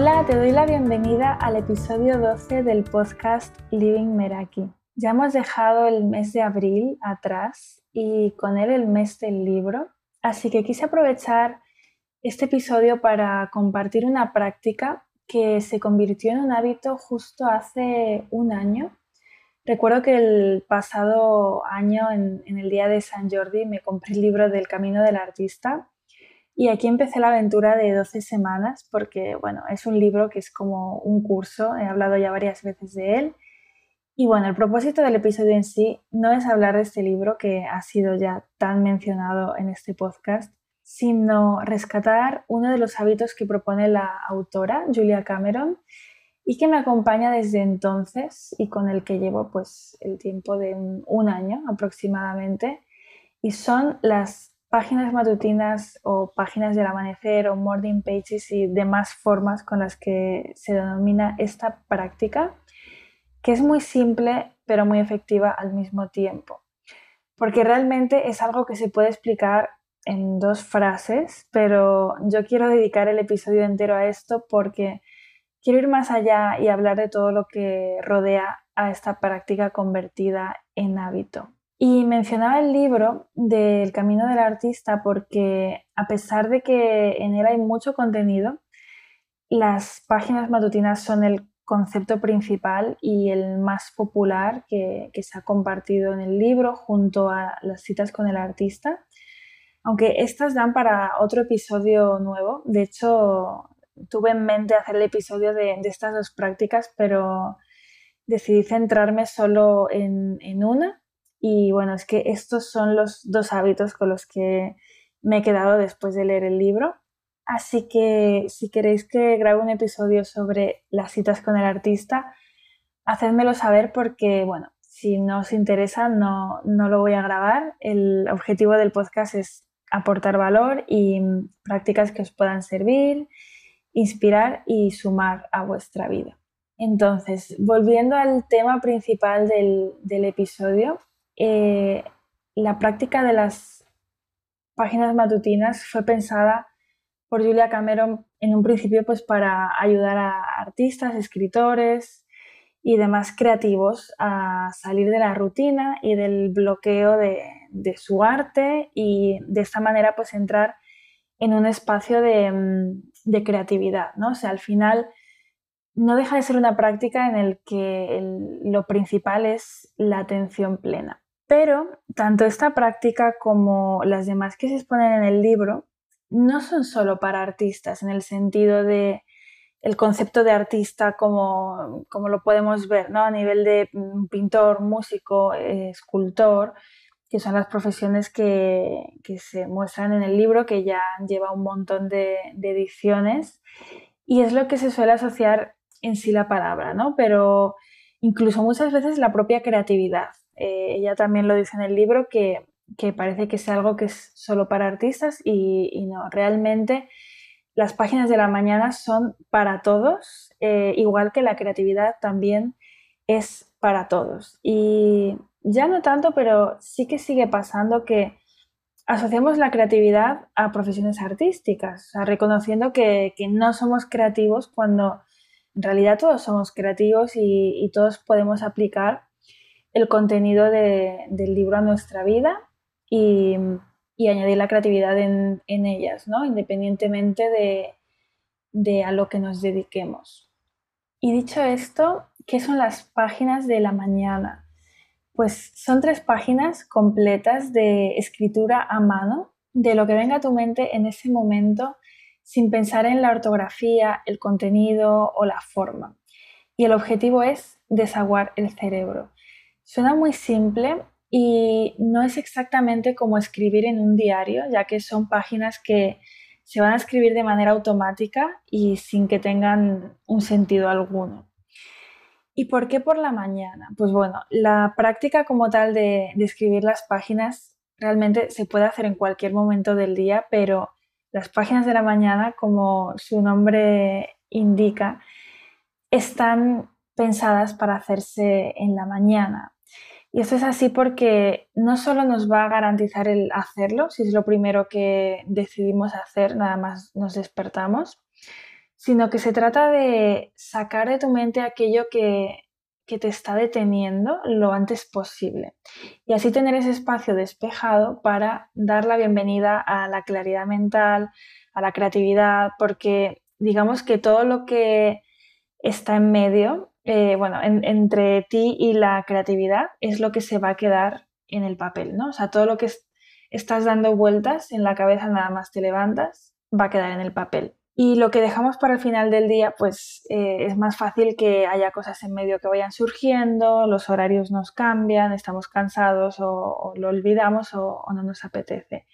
Hola, te doy la bienvenida al episodio 12 del podcast Living Meraki. Ya hemos dejado el mes de abril atrás y con él el mes del libro, así que quise aprovechar este episodio para compartir una práctica que se convirtió en un hábito justo hace un año. Recuerdo que el pasado año, en, el día de San Jordi, me compré el libro del Camino del Artista y aquí empecé la aventura de 12 semanas porque, bueno, es un libro que es como un curso, he hablado ya varias veces de él. Y bueno, el propósito del episodio en sí no es hablar de este libro que ha sido ya tan mencionado en este podcast, sino rescatar uno de los hábitos que propone la autora, Julia Cameron, y que me acompaña desde entonces y con el que llevo pues el tiempo de un, año aproximadamente, y son las páginas matutinas o páginas del amanecer o morning pages y demás formas con las que se denomina esta práctica, que es muy simple pero muy efectiva al mismo tiempo. Porque realmente es algo que se puede explicar en dos frases, pero yo quiero dedicar el episodio entero a esto porque quiero ir más allá y hablar de todo lo que rodea a esta práctica convertida en hábito. Y mencionaba el libro del Camino del Artista porque a pesar de que en él hay mucho contenido, las páginas matutinas son el concepto principal y el más popular que, se ha compartido en el libro junto a las citas con el artista aunque estas dan para otro episodio nuevo. De hecho, tuve en mente hacer el episodio de, estas dos prácticas, pero decidí centrarme solo en, una. Y bueno, es que estos son los dos hábitos con los que me he quedado después de leer el libro. Así que si queréis que grabe un episodio sobre las citas con el artista, hacedmelo saber porque, bueno, si no os interesa, no, no lo voy a grabar. El objetivo del podcast es aportar valor y prácticas que os puedan servir, inspirar y sumar a vuestra vida. Entonces, volviendo al tema principal del, episodio, eh, la práctica de las páginas matutinas fue pensada por Julia Cameron en un principio pues para ayudar a artistas, escritores, y demás creativos a salir de la rutina y del bloqueo de, su arte y de esta manera pues entrar en un espacio de, mm, creatividad, ¿no? O sea, al final no deja de ser una práctica en el que lo principal es la atención plena. Pero tanto esta práctica como las demás que se exponen en el libro no son solo para artistas en el sentido de el concepto de artista como, lo podemos ver, ¿no? A nivel de pintor, músico, escultor, que son las profesiones que, se muestran en el libro, que ya lleva un montón de, ediciones, y es lo que se suele asociar en sí la palabra, ¿no? Pero incluso muchas veces la propia creatividad. Eh, ella también lo dice en el libro que, parece que es algo que es solo para artistas y, y no, realmente las páginas de la mañana son para todos, eh, igual que la creatividad también es para todos. Y ya no tanto, pero sí que sigue pasando que asociamos la creatividad a profesiones artísticas, reconociendo que, no somos creativos cuando en realidad todos somos creativos y, todos podemos aplicar el contenido del libro a nuestra vida y, y añadir la creatividad en, ellas, ¿no? independientemente de, de a lo que nos dediquemos. Y dicho esto, ¿qué son las páginas de la mañana? Pues son tres páginas completas de escritura a mano, de lo que venga a tu mente en ese momento, sin pensar en la ortografía, el contenido o la forma. Y el objetivo es desaguar el cerebro. Suena muy simple y no es exactamente como escribir en un diario, ya que son páginas que se van a escribir de manera automática y sin que tengan un sentido alguno. ¿Y por qué por la mañana? Pues bueno, la práctica como tal de, escribir las páginas realmente se puede hacer en cualquier momento del día, pero las páginas de la mañana, como su nombre indica, están pensadas para hacerse en la mañana. Y esto es así porque no solo nos va a garantizar el hacerlo, si es lo primero que decidimos hacer, nada más nos despertamos, sino que se trata de sacar de tu mente aquello que, que te está deteniendo lo antes posible. Y así tener ese espacio despejado para dar la bienvenida a la claridad mental, a la creatividad, porque digamos que todo lo que está en medio, eh, bueno, entre ti y la creatividad es lo que se va a quedar en el papel, ¿no? O sea, todo lo que estás dando vueltas en la cabeza nada más te levantas, va a quedar en el papel. Y lo que dejamos para el final del día, pues eh, es más fácil que haya cosas en medio que vayan surgiendo, los horarios nos cambian, estamos cansados o, lo olvidamos o, no nos apetece.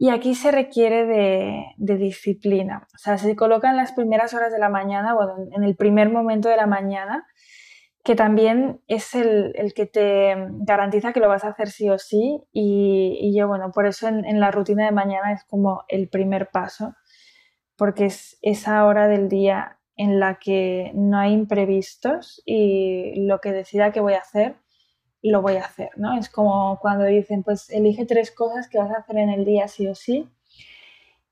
Y aquí se requiere de, disciplina. O sea, se coloca en las primeras horas de la mañana, bueno, en el primer momento de la mañana, que también es el, que te garantiza que lo vas a hacer sí o sí. Y, yo, bueno, por eso en la rutina de mañana es como el primer paso porque es esa hora del día en la que no hay imprevistos y lo que decida que voy a hacer, lo voy a hacer, ¿no? Es como cuando dicen, pues elige tres cosas que vas a hacer en el día sí o sí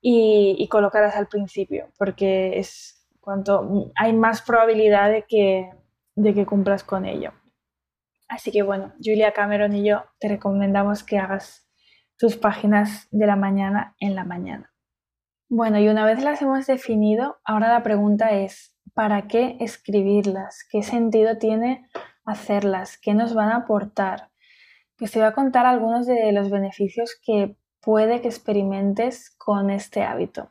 y, colocarlas al principio, porque es cuanto hay más probabilidad de que, de que cumplas con ello. Así que bueno, Julia Cameron y yo te recomendamos que hagas tus páginas de la mañana en la mañana. Bueno, y una vez las hemos definido, ahora la pregunta es, ¿para qué escribirlas? ¿Qué sentido tiene hacerlas? ¿Qué nos van a aportar? Pues te voy a contar algunos de los beneficios que puede que experimentes con este hábito.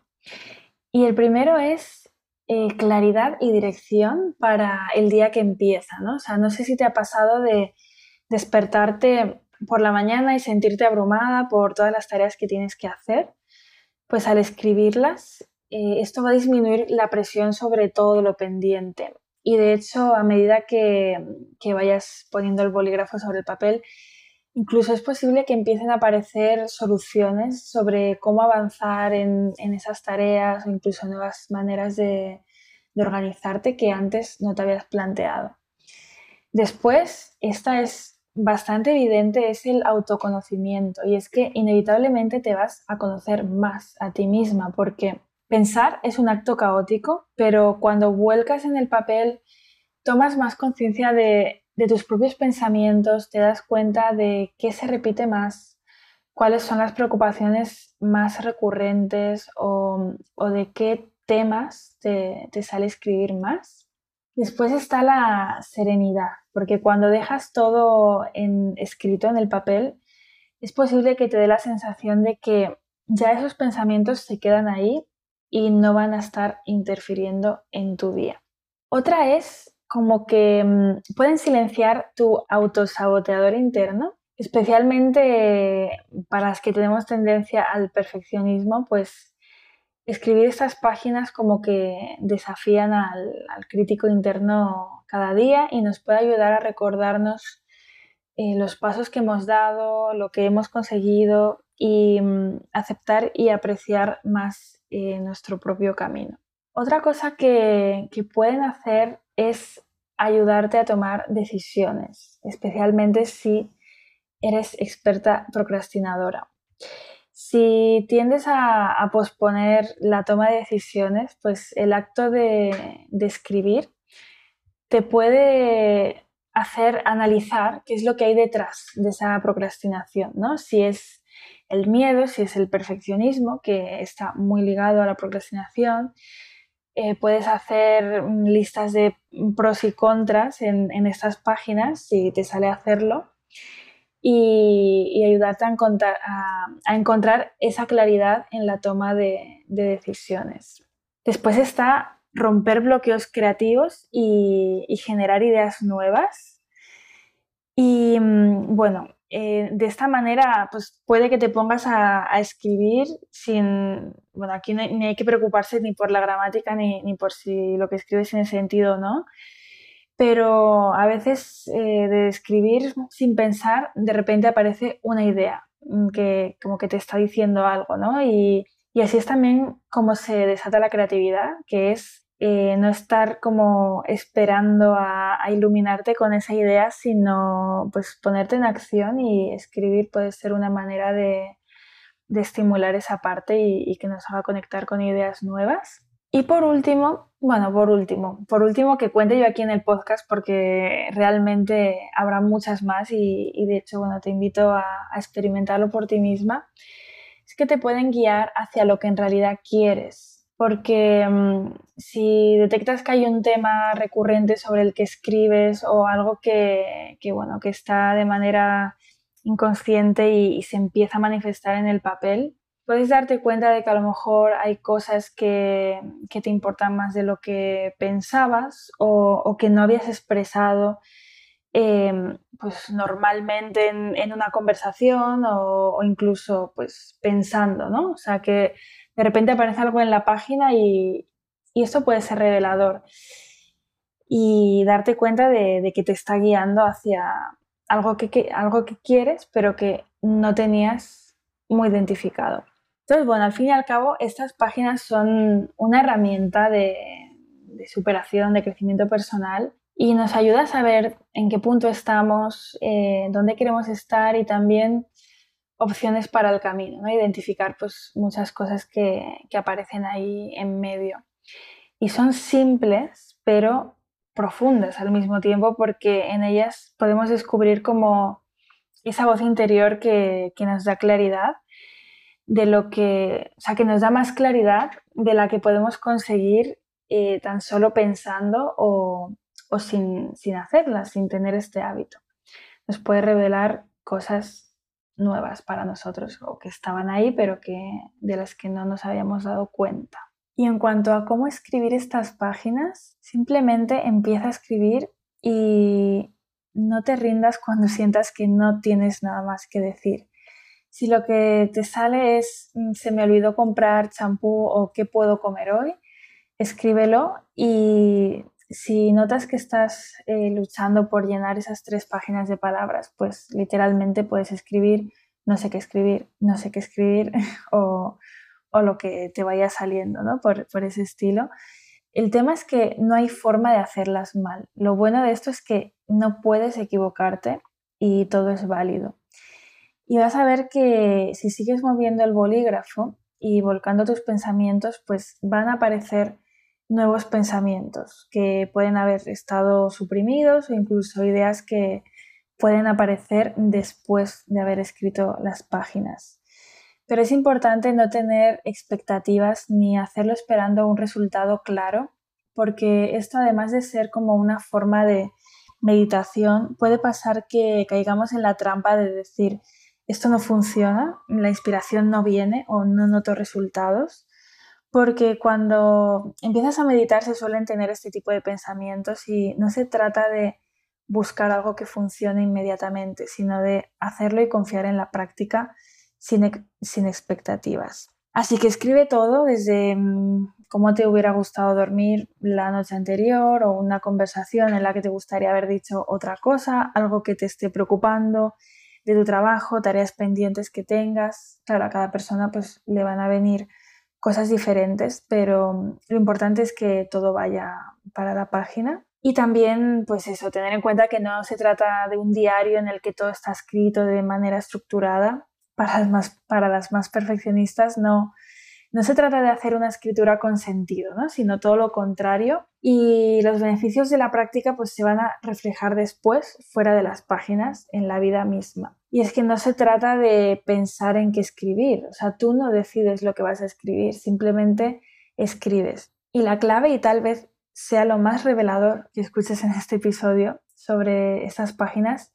Y el primero es eh, claridad y dirección para el día que empieza, ¿no? O sea, no sé si te ha pasado de despertarte por la mañana y sentirte abrumada por todas las tareas que tienes que hacer pues al escribirlas, eh, esto va a disminuir la presión sobre todo lo pendiente. Y de hecho, a medida que, vayas poniendo el bolígrafo sobre el papel, incluso es posible que empiecen a aparecer soluciones sobre cómo avanzar en, esas tareas o incluso nuevas maneras de, de organizarte que antes no te habías planteado. Después, esta es bastante evidente es el autoconocimiento y es que inevitablemente te vas a conocer más a ti misma porque pensar es un acto caótico, pero cuando vuelcas en el papel tomas más conciencia de, tus propios pensamientos, te das cuenta de qué se repite más, cuáles son las preocupaciones más recurrentes o, de qué temas te, te sale escribir más. Después está la serenidad, porque cuando dejas todo escrito en el papel, es posible que te dé la sensación de que ya esos pensamientos se quedan ahí y no van a estar interfiriendo en tu día. Otra es como que mm, pueden silenciar tu autosaboteador interno, especialmente para las que tenemos tendencia al perfeccionismo, pues escribir estas páginas como que desafían al, crítico interno cada día y nos puede ayudar a recordarnos eh, los pasos que hemos dado, lo que hemos conseguido y mm, aceptar y apreciar más eh, nuestro propio camino. Otra cosa que, que pueden hacer es ayudarte a tomar decisiones, especialmente si eres experta procrastinadora. Si tiendes a, posponer la toma de decisiones, pues el acto de, escribir te puede hacer analizar qué es lo que hay detrás de esa procrastinación, ¿no? Si es el miedo, si es el perfeccionismo, que está muy ligado a la procrastinación. Eh, puedes hacer listas de pros y contras en, estas páginas si te sale hacerlo y, ayudarte a encontrar, esa claridad en la toma de, decisiones. Después está romper bloqueos creativos y, generar ideas nuevas. Y mm, bueno, eh, de esta manera, pues puede que te pongas a, escribir sin, bueno, aquí no ni hay que preocuparse ni por la gramática ni, ni, por si lo que escribes tiene sentido o no, pero a veces eh, de escribir sin pensar, de repente aparece una idea mm, que como que te está diciendo algo, ¿no? Y, así es también como se desata la creatividad, que es eh, no estar como esperando a, iluminarte con esa idea, sino pues ponerte en acción y escribir puede ser una manera de, estimular esa parte y, que nos haga conectar con ideas nuevas. Y por último, bueno, por último, por último que cuente yo aquí en el podcast porque realmente habrá muchas más y, de hecho, bueno, te invito a, experimentarlo por ti misma, es que te pueden guiar hacia lo que en realidad quieres. Porque mm, si detectas que hay un tema recurrente sobre el que escribes o algo que, bueno, que está de manera inconsciente y se empieza a manifestar en el papel, puedes darte cuenta de que a lo mejor hay cosas que, te importan más de lo que pensabas o, que no habías expresado em, pues normalmente en, una conversación o, incluso pues pensando, ¿no? O sea que de repente aparece algo en la página y, y esto puede ser revelador y darte cuenta de, que te está guiando hacia algo que, algo que quieres pero que no tenías muy identificado. Entonces, bueno, al fin y al cabo, estas páginas son una herramienta de, superación, de crecimiento personal y nos ayuda a saber en qué punto estamos, eh, dónde queremos estar y también opciones para el camino, ¿no? identificar pues, muchas cosas que, que aparecen ahí en medio. Y son simples, pero profundas al mismo tiempo porque en ellas podemos descubrir como esa voz interior que, que nos da claridad de lo que, o sea, que nos da más claridad de la que podemos conseguir eh, tan solo pensando o, sin, sin hacerla, sin tener este hábito. Nos puede revelar cosas nuevas para nosotros o que estaban ahí pero que, de las que no nos habíamos dado cuenta. Y en cuanto a cómo escribir estas páginas, simplemente empieza a escribir y no te rindas cuando sientas que no tienes nada más que decir. Si lo que te sale es mm, se me olvidó comprar champú o qué puedo comer hoy, escríbelo y si notas que estás eh, luchando por llenar esas tres páginas de palabras, pues literalmente puedes escribir no sé qué escribir, no sé qué escribir o, lo que te vaya saliendo ¿no? por, por ese estilo. El tema es que no hay forma de hacerlas mal. Lo bueno de esto es que no puedes equivocarte y todo es válido. Y vas a ver que si sigues moviendo el bolígrafo y volcando tus pensamientos, pues van a aparecer nuevos pensamientos que pueden haber estado suprimidos o incluso ideas que pueden aparecer después de haber escrito las páginas. Pero es importante no tener expectativas ni hacerlo esperando un resultado claro, porque esto además de ser como una forma de meditación, puede pasar que caigamos en la trampa de decir, esto no funciona, la inspiración no viene o no noto resultados, porque cuando empiezas a meditar se suelen tener este tipo de pensamientos y no se trata de buscar algo que funcione inmediatamente, sino de hacerlo y confiar en la práctica sin, expectativas. Así que escribe todo desde mm, cómo te hubiera gustado dormir la noche anterior o una conversación en la que te gustaría haber dicho otra cosa, algo que te esté preocupando, de tu trabajo, tareas pendientes que tengas. Claro, a cada persona pues le van a venir cosas diferentes, pero lo importante es que todo vaya para la página. Y también, pues eso, tener en cuenta que no se trata de un diario en el que todo está escrito de manera estructurada. Para las más, para las más perfeccionistas no, no se trata de hacer una escritura con sentido, ¿no? sino todo lo contrario. Y los beneficios de la práctica pues, se van a reflejar después fuera de las páginas, en la vida misma. Y es que no se trata de pensar en qué escribir, o sea, tú no decides lo que vas a escribir, simplemente escribes. Y la clave, y tal vez sea lo más revelador que escuches en este episodio sobre estas páginas,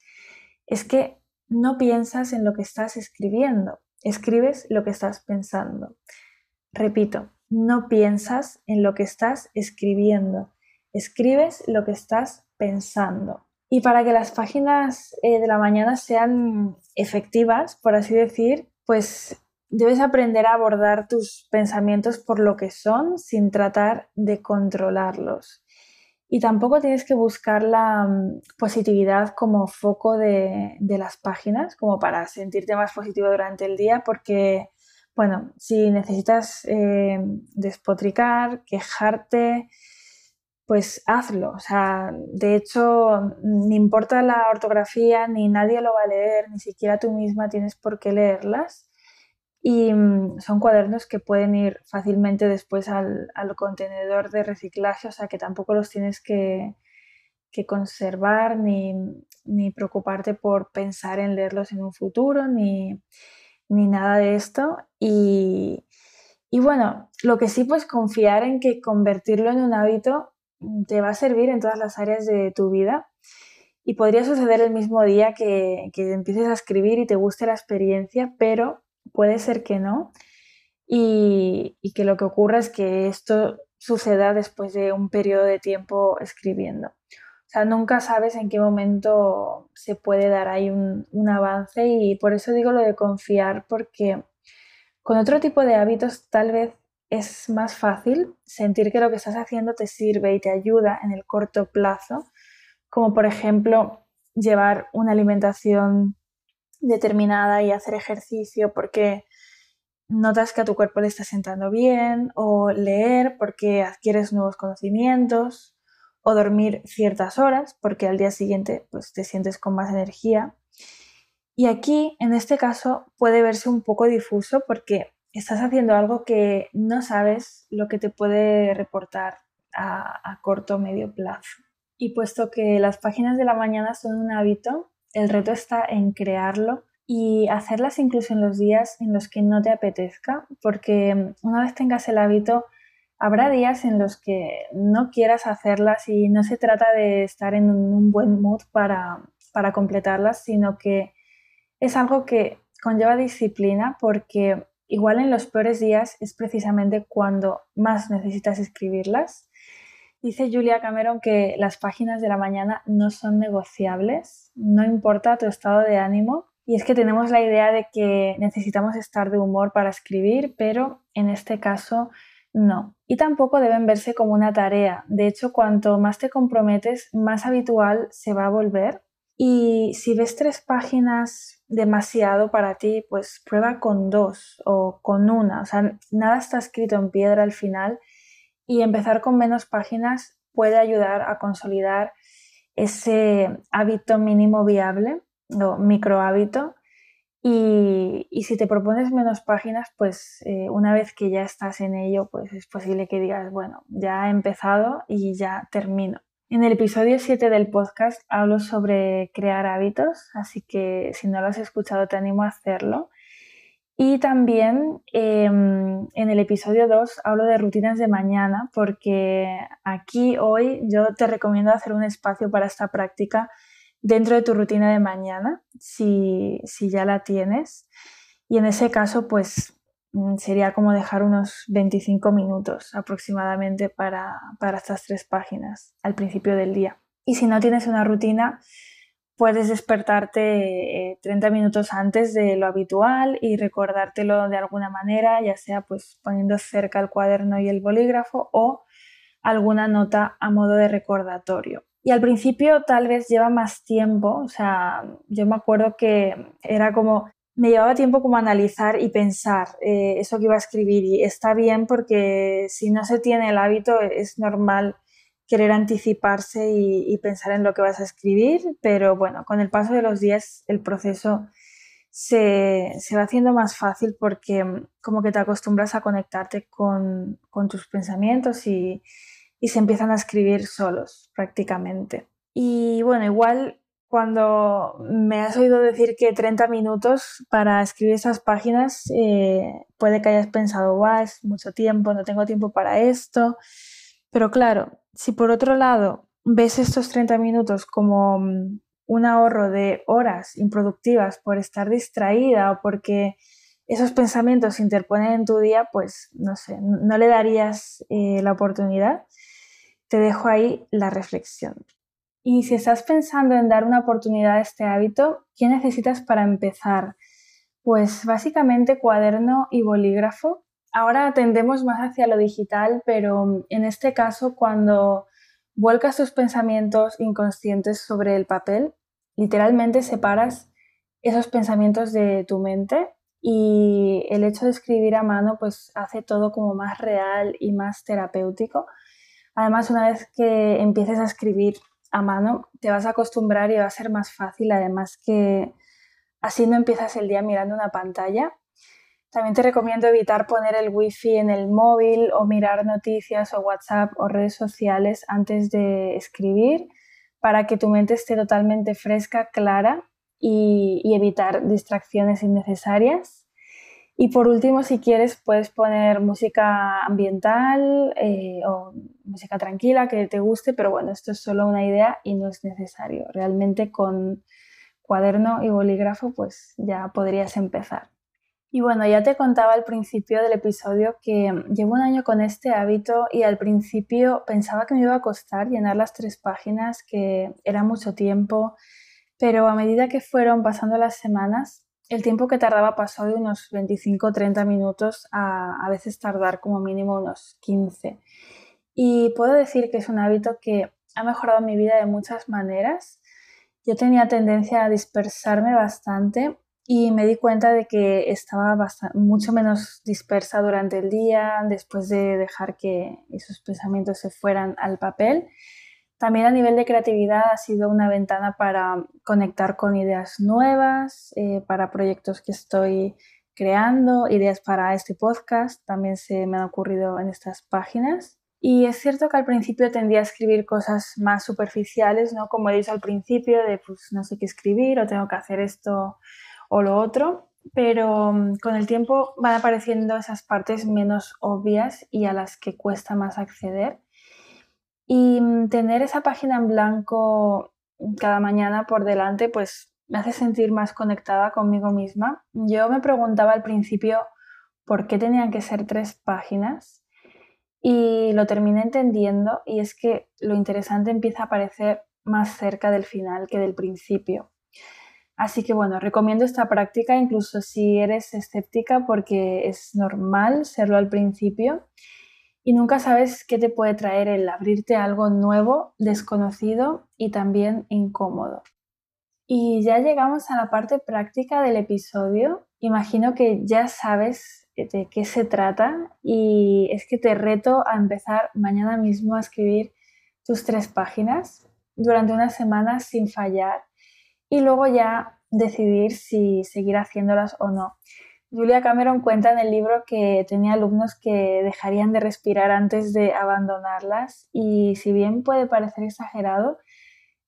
es que no piensas en lo que estás escribiendo, escribes lo que estás pensando. Repito, no piensas en lo que estás escribiendo, escribes lo que estás pensando. Y para que las páginas eh, de la mañana sean efectivas, por así decir, pues debes aprender a abordar tus pensamientos por lo que son sin tratar de controlarlos. Y tampoco tienes que buscar la mm, positividad como foco de, de las páginas, como para sentirte más positivo durante el día, porque bueno, si necesitas eh, despotricar, quejarte, pues hazlo. O sea, de hecho, ni importa la ortografía, ni nadie lo va a leer, ni siquiera tú misma tienes por qué leerlas. y mm, son cuadernos que pueden ir fácilmente después al, contenedor de reciclaje, o sea que tampoco los tienes que, conservar ni, preocuparte por pensar en leerlos en un futuro ni, nada de esto. Y, y, bueno, lo que sí, pues confiar en que convertirlo en un hábito te va a servir en todas las áreas de tu vida. Y podría suceder el mismo día que, que empieces a escribir y te guste la experiencia, pero puede ser que no, y, que lo que ocurra es que esto suceda después de un periodo de tiempo escribiendo. O sea, nunca sabes en qué momento se puede dar ahí un, un, avance y por eso digo lo de confiar, porque con otro tipo de hábitos tal vez es más fácil sentir que lo que estás haciendo te sirve y te ayuda en el corto plazo, como por ejemplo llevar una alimentación determinada y hacer ejercicio porque notas que a tu cuerpo le está sentando bien, o leer porque adquieres nuevos conocimientos, o dormir ciertas horas porque al día siguiente pues, te sientes con más energía. Y aquí, en este caso, puede verse un poco difuso porque estás haciendo algo que no sabes lo que te puede reportar a, corto o medio plazo. Y puesto que las páginas de la mañana son un hábito, el reto está en crearlo y hacerlas incluso en los días en los que no te apetezca, porque una vez tengas el hábito, habrá días en los que no quieras hacerlas y no se trata de estar en un buen mood para, para completarlas, sino que es algo que conlleva disciplina porque igual en los peores días es precisamente cuando más necesitas escribirlas Dice Julia Cameron que las páginas de la mañana no son negociables, no importa tu estado de ánimo. Y es que tenemos la idea de que necesitamos estar de humor para escribir, pero en este caso no. Y tampoco deben verse como una tarea. De hecho, cuanto más te comprometes, más habitual se va a volver. Y si ves tres páginas demasiado para ti, pues prueba con dos o con una. O sea, nada está escrito en piedra al final y empezar con menos páginas puede ayudar a consolidar ese hábito mínimo viable o micro hábito. Y, si te propones menos páginas, pues eh, una vez que ya estás en ello, pues es posible que digas, bueno, ya he empezado y ya termino. En el episodio 7 del podcast hablo sobre crear hábitos, así que si no lo has escuchado te animo a hacerlo. Y también em, en el episodio 2 hablo de rutinas de mañana porque aquí hoy yo te recomiendo hacer un espacio para esta práctica dentro de tu rutina de mañana, si, ya la tienes. Y en ese caso, pues sería como dejar unos 25 minutos aproximadamente para, para estas tres páginas al principio del día. Y si no tienes una rutina, puedes despertarte 30 eh, minutos antes de lo habitual y recordártelo de alguna manera, ya sea pues poniendo cerca el cuaderno y el bolígrafo o alguna nota a modo de recordatorio. Y al principio tal vez lleva más tiempo, o sea, yo me acuerdo que era como, me llevaba tiempo como analizar y pensar eh, eso que iba a escribir y está bien porque si no se tiene el hábito es normal querer anticiparse y, pensar en lo que vas a escribir, pero bueno, con el paso de los días el proceso se, va haciendo más fácil porque mm, como que te acostumbras a conectarte con, tus pensamientos y, se empiezan a escribir solos prácticamente. Y bueno, igual cuando me has oído decir que 30 minutos para escribir esas páginas, eh, puede que hayas pensado, guau, es mucho tiempo, no tengo tiempo para esto. Pero claro, si por otro lado ves estos 30 minutos como mm, un ahorro de horas improductivas por estar distraída o porque esos pensamientos se interponen en tu día, pues no sé, no le darías eh, la oportunidad. Te dejo ahí la reflexión. Y si estás pensando en dar una oportunidad a este hábito, ¿qué necesitas para empezar? Pues básicamente cuaderno y bolígrafo ahora tendemos más hacia lo digital, pero en este caso cuando vuelcas tus pensamientos inconscientes sobre el papel, literalmente separas esos pensamientos de tu mente y el hecho de escribir a mano pues hace todo como más real y más terapéutico. Además, una vez que empieces a escribir a mano, te vas a acostumbrar y va a ser más fácil, además que así no empiezas el día mirando una pantalla, También te recomiendo evitar poner el wifi en el móvil o mirar noticias o WhatsApp o redes sociales antes de escribir para que tu mente esté totalmente fresca, clara y, evitar distracciones innecesarias. Y por último, si quieres, puedes poner música ambiental eh, o música tranquila que te guste, pero bueno, esto es solo una idea y no es necesario. Realmente con cuaderno y bolígrafo, pues ya podrías empezar. Y bueno, ya te contaba al principio del episodio que llevo un año con este hábito y al principio pensaba que me iba a costar llenar las tres páginas, que era mucho tiempo, pero a medida que fueron pasando las semanas, el tiempo que tardaba pasó de unos 25 o 30 minutos a a veces tardar como mínimo unos 15. Y puedo decir que es un hábito que ha mejorado mi vida de muchas maneras. Yo tenía tendencia a dispersarme bastante y me di cuenta de que estaba mucho menos dispersa durante el día después de dejar que esos pensamientos se fueran al papel. También a nivel de creatividad ha sido una ventana para conectar con ideas nuevas, eh, para proyectos que estoy creando, ideas para este podcast, también se me han ocurrido en estas páginas. Y es cierto que al principio tendía a escribir cosas más superficiales, ¿no? Como he dicho al principio, de pues no sé qué escribir o tengo que hacer esto o lo otro, pero mm, con el tiempo van apareciendo esas partes menos obvias y a las que cuesta más acceder. Y mm, tener esa página en blanco cada mañana por delante, pues me hace sentir más conectada conmigo misma. Yo me preguntaba al principio por qué tenían que ser tres páginas y lo terminé entendiendo y es que lo interesante empieza a aparecer más cerca del final que del principio. Así que bueno, recomiendo esta práctica incluso si eres escéptica porque es normal serlo al principio y nunca sabes qué te puede traer el abrirte algo nuevo, desconocido y también incómodo. Y ya llegamos a la parte práctica del episodio. Imagino que ya sabes de qué se trata y es que te reto a empezar mañana mismo a escribir tus tres páginas durante una semana sin fallar y luego ya decidir si seguir haciéndolas o no. Julia Cameron cuenta en el libro que tenía alumnos que dejarían de respirar antes de abandonarlas y si bien puede parecer exagerado,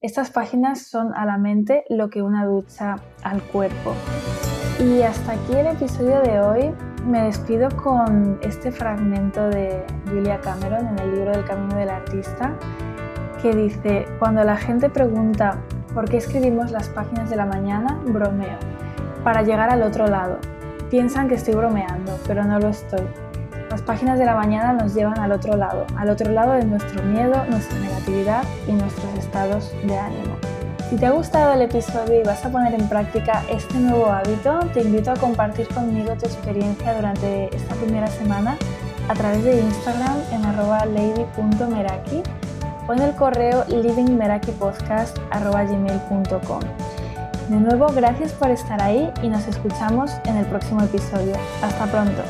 estas páginas son a la mente lo que una ducha al cuerpo. Y hasta aquí el episodio de hoy. Me despido con este fragmento de Julia Cameron en el libro del Camino del Artista que dice, cuando la gente pregunta ¿Por qué escribimos las páginas de la mañana? Bromeo. Para llegar al otro lado. Piensan que estoy bromeando, pero no lo estoy. Las páginas de la mañana nos llevan al otro lado, al otro lado de nuestro miedo, nuestra negatividad y nuestros estados de ánimo. Si te ha gustado el episodio y vas a poner en práctica este nuevo hábito, te invito a compartir conmigo tu experiencia durante esta primera semana a través de Instagram en lady.meraki o en el correo livingmerakipodcast.gmail.com. De nuevo, gracias por estar ahí y nos escuchamos en el próximo episodio. Hasta pronto.